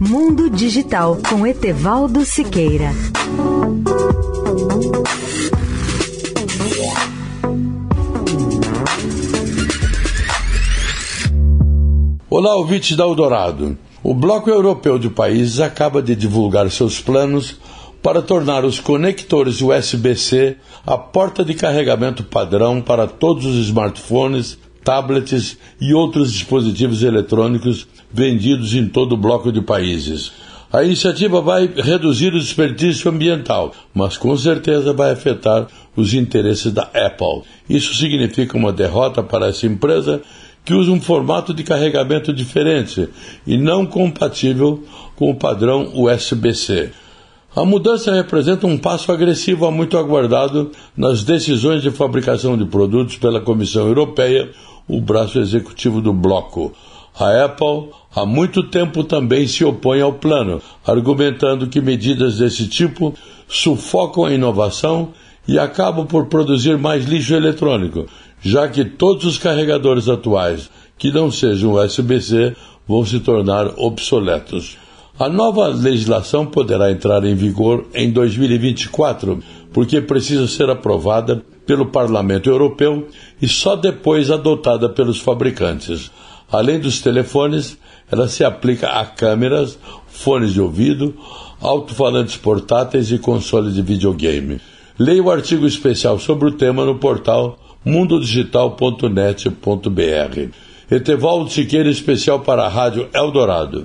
Mundo Digital com Etevaldo Siqueira. Olá, ouvintes da Eldorado. O Bloco Europeu de Países acaba de divulgar seus planos para tornar os conectores USB-C a porta de carregamento padrão para todos os smartphones, tablets e outros dispositivos eletrônicos vendidos em todo o bloco de países. A iniciativa vai reduzir o desperdício ambiental, mas com certeza vai afetar os interesses da Apple. Isso significa uma derrota para essa empresa que usa um formato de carregamento diferente e não compatível com o padrão USB-C. A mudança representa um passo agressivo há muito aguardado nas decisões de fabricação de produtos pela Comissão Europeia, o braço executivo do bloco. A Apple há muito tempo também se opõe ao plano, argumentando que medidas desse tipo sufocam a inovação e acabam por produzir mais lixo eletrônico, já que todos os carregadores atuais que não sejam USB-C vão se tornar obsoletos. A nova legislação poderá entrar em vigor em 2024, porque precisa ser aprovada pelo Parlamento Europeu e só depois adotada pelos fabricantes. Além dos telefones, ela se aplica a câmeras, fones de ouvido, alto-falantes portáteis e consoles de videogame. Leia o artigo especial sobre o tema no portal mundodigital.net.br. Etevaldo Siqueira, especial para a Rádio Eldorado.